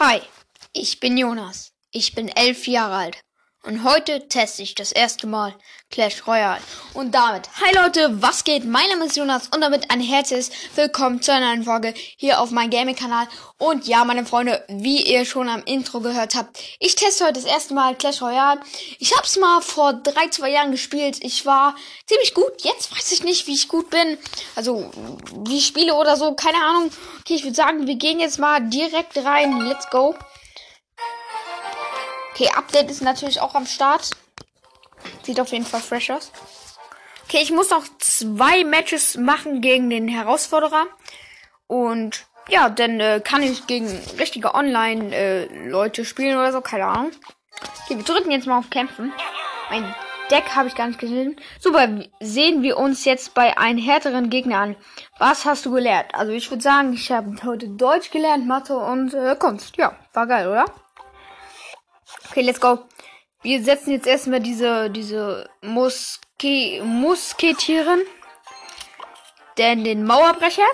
Hi, ich bin Jonas. Ich bin elf Jahre alt. Und heute teste ich das erste Mal Clash Royale. Und damit, hi Leute, was geht? Mein Name ist Jonas und damit ein herzliches Willkommen zu einer neuen Folge hier auf meinem Gaming-Kanal. Und ja, meine Freunde, wie ihr schon am Intro gehört habt, ich teste heute das erste Mal Clash Royale. Ich hab's mal vor drei, zwei Jahren gespielt. Ich war ziemlich gut. Jetzt weiß ich nicht, wie ich gut bin. Also, wie ich spiele oder so, keine Ahnung. Okay, ich würde sagen, wir gehen jetzt mal direkt rein. Let's go. Okay, Update ist natürlich auch am Start. Sieht auf jeden Fall fresh aus. Okay, ich muss noch zwei Matches machen gegen den Herausforderer. Und ja, dann äh, kann ich gegen richtige Online-Leute äh, spielen oder so, keine Ahnung. Okay, wir drücken jetzt mal auf Kämpfen. Mein Deck habe ich gar nicht gesehen. Super, sehen wir uns jetzt bei einem härteren Gegner an. Was hast du gelernt? Also ich würde sagen, ich habe heute Deutsch gelernt, Mathe und äh, Kunst. Ja, war geil, oder? Okay, let's go. Wir setzen jetzt erstmal diese, diese Muske Musketieren. Denn den Mauerbrecher.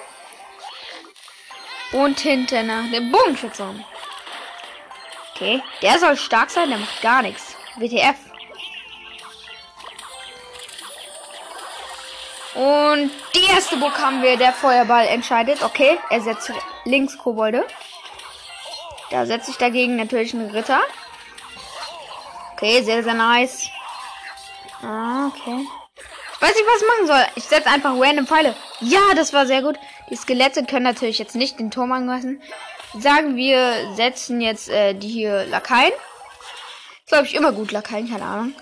Und hinter den Bogenschützer. Okay, der soll stark sein, der macht gar nichts. WTF. Und die erste Burg haben wir, der Feuerball entscheidet. Okay, er setzt links Kobolde. Da setze ich dagegen natürlich einen Ritter. Okay, sehr, sehr nice. Ah, okay. Ich weiß nicht, was ich machen soll. Ich setze einfach random Pfeile. Ja, das war sehr gut. Die Skelette können natürlich jetzt nicht den Turm angreifen. Sagen wir, setzen jetzt äh, die hier Lakaien. Glaube ich immer gut, Lakaien, keine Ahnung.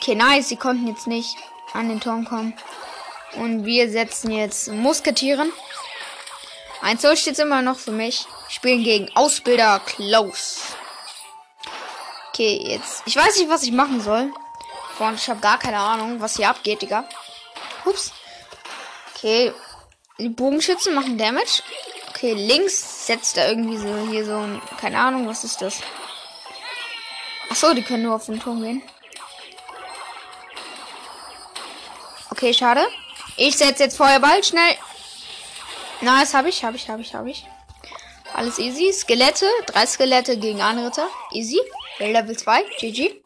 Okay, nice. Sie konnten jetzt nicht an den Turm kommen. Und wir setzen jetzt Musketieren. 1-0 steht immer noch für mich. Spielen gegen Ausbilder Klaus. Okay, jetzt. Ich weiß nicht, was ich machen soll. Und ich habe gar keine Ahnung, was hier abgeht, Digga. Ups. Okay. Die Bogenschützen machen Damage. Okay, links setzt er irgendwie so hier so ein. Keine Ahnung, was ist das? Achso, die können nur auf den Turm gehen. Okay, schade. Ich setze jetzt Feuerball schnell. Das habe ich, habe ich, habe ich, habe ich. Alles easy. Skelette. Drei Skelette gegen Anritter. Easy. Level 2. GG.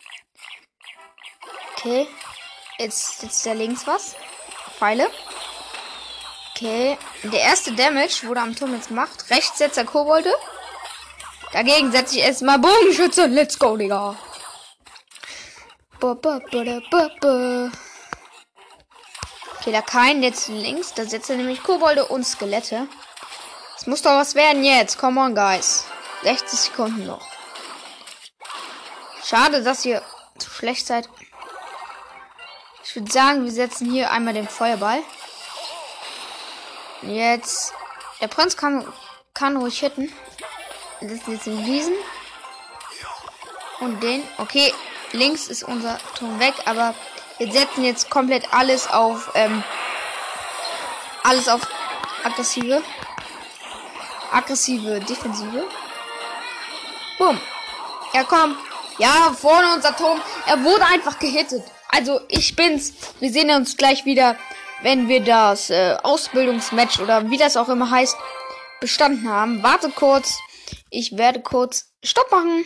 Okay. Jetzt sitzt da links was. Pfeile. Okay. Der erste Damage wurde am Turm jetzt gemacht. Rechts setzt er Kobolde. Dagegen setze ich erstmal Bogenschütze. Let's go, Digga. Okay, da kein jetzt links. Da setzt er nämlich Kobolde und Skelette. Es muss doch was werden jetzt. Come on, guys. 60 Sekunden noch. Schade, dass ihr zu schlecht seid. Ich würde sagen, wir setzen hier einmal den Feuerball. Jetzt. Der Prinz kann, kann ruhig hitten. Wir setzen jetzt den diesen. Und den. Okay, links ist unser Turm weg, aber wir setzen jetzt komplett alles auf. Ähm, alles auf aggressive aggressive Defensive. Boom. Ja, komm. Ja, vorne unser Turm. Er wurde einfach gehittet. Also, ich bin's. Wir sehen uns gleich wieder, wenn wir das äh, Ausbildungsmatch oder wie das auch immer heißt, bestanden haben. Warte kurz. Ich werde kurz Stopp machen.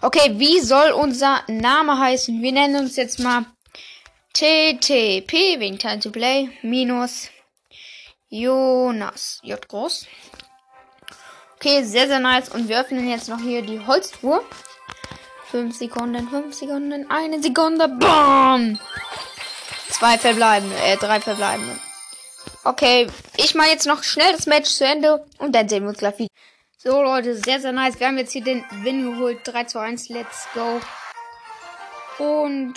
Okay, wie soll unser Name heißen? Wir nennen uns jetzt mal TTP wegen Time to Play minus Jonas J groß. Okay, sehr, sehr nice. Und wir öffnen jetzt noch hier die Holztruhe. 5 Sekunden, 5 Sekunden, eine Sekunde. BAM! Zwei verbleibende, äh, drei verbleibende. Okay, ich mache jetzt noch schnell das Match zu Ende und dann sehen wir uns gleich wieder. So, Leute, sehr, sehr nice. Wir haben jetzt hier den Win geholt. 3 zu 1, let's go. Und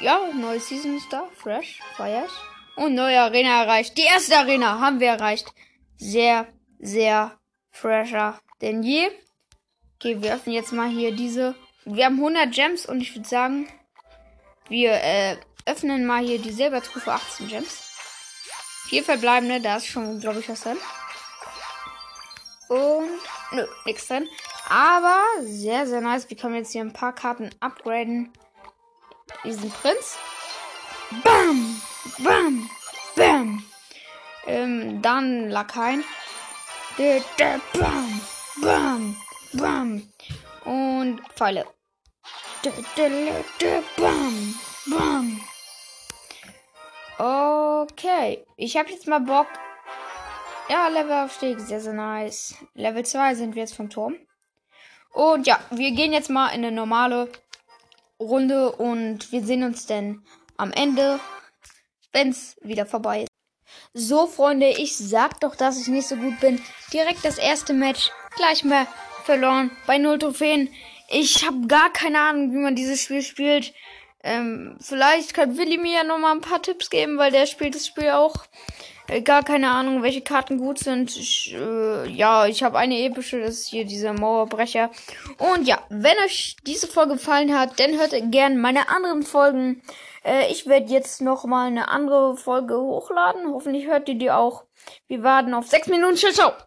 ja, neue Season ist da. Fresh, feiert. Und neue Arena erreicht. Die erste Arena haben wir erreicht. Sehr, sehr fresher denn je. Okay, wir öffnen jetzt mal hier diese. Wir haben 100 Gems und ich würde sagen, wir äh, öffnen mal hier die Silbertruhe für 18 Gems. Vier verbleibende, da ist schon, glaube ich, was drin. Und, nö, nichts drin. Aber sehr, sehr nice. Wir können jetzt hier ein paar Karten upgraden. Diesen Prinz. Bam! Bam! Bam! Ähm, dann Lakaien. Bam, bam, bam. Und Pfeile. Bam, bam. Okay, ich habe jetzt mal Bock. Ja, Levelaufstieg, sehr, sehr nice. Level 2 sind wir jetzt vom Turm. Und ja, wir gehen jetzt mal in eine normale Runde und wir sehen uns dann am Ende, wenn es wieder vorbei ist. So, Freunde, ich sag doch, dass ich nicht so gut bin. Direkt das erste Match, gleich mal verloren bei null Trophäen. Ich habe gar keine Ahnung, wie man dieses Spiel spielt. Ähm, vielleicht kann Willi mir ja noch mal ein paar Tipps geben, weil der spielt das Spiel auch. Äh, gar keine Ahnung, welche Karten gut sind. Ich, äh, ja, ich habe eine epische, das ist hier dieser Mauerbrecher. Und ja, wenn euch diese Folge gefallen hat, dann hört gerne meine anderen Folgen. Äh, ich werde jetzt noch mal eine andere Folge hochladen. Hoffentlich hört ihr die auch. Wir warten auf sechs Minuten. Ciao, ciao.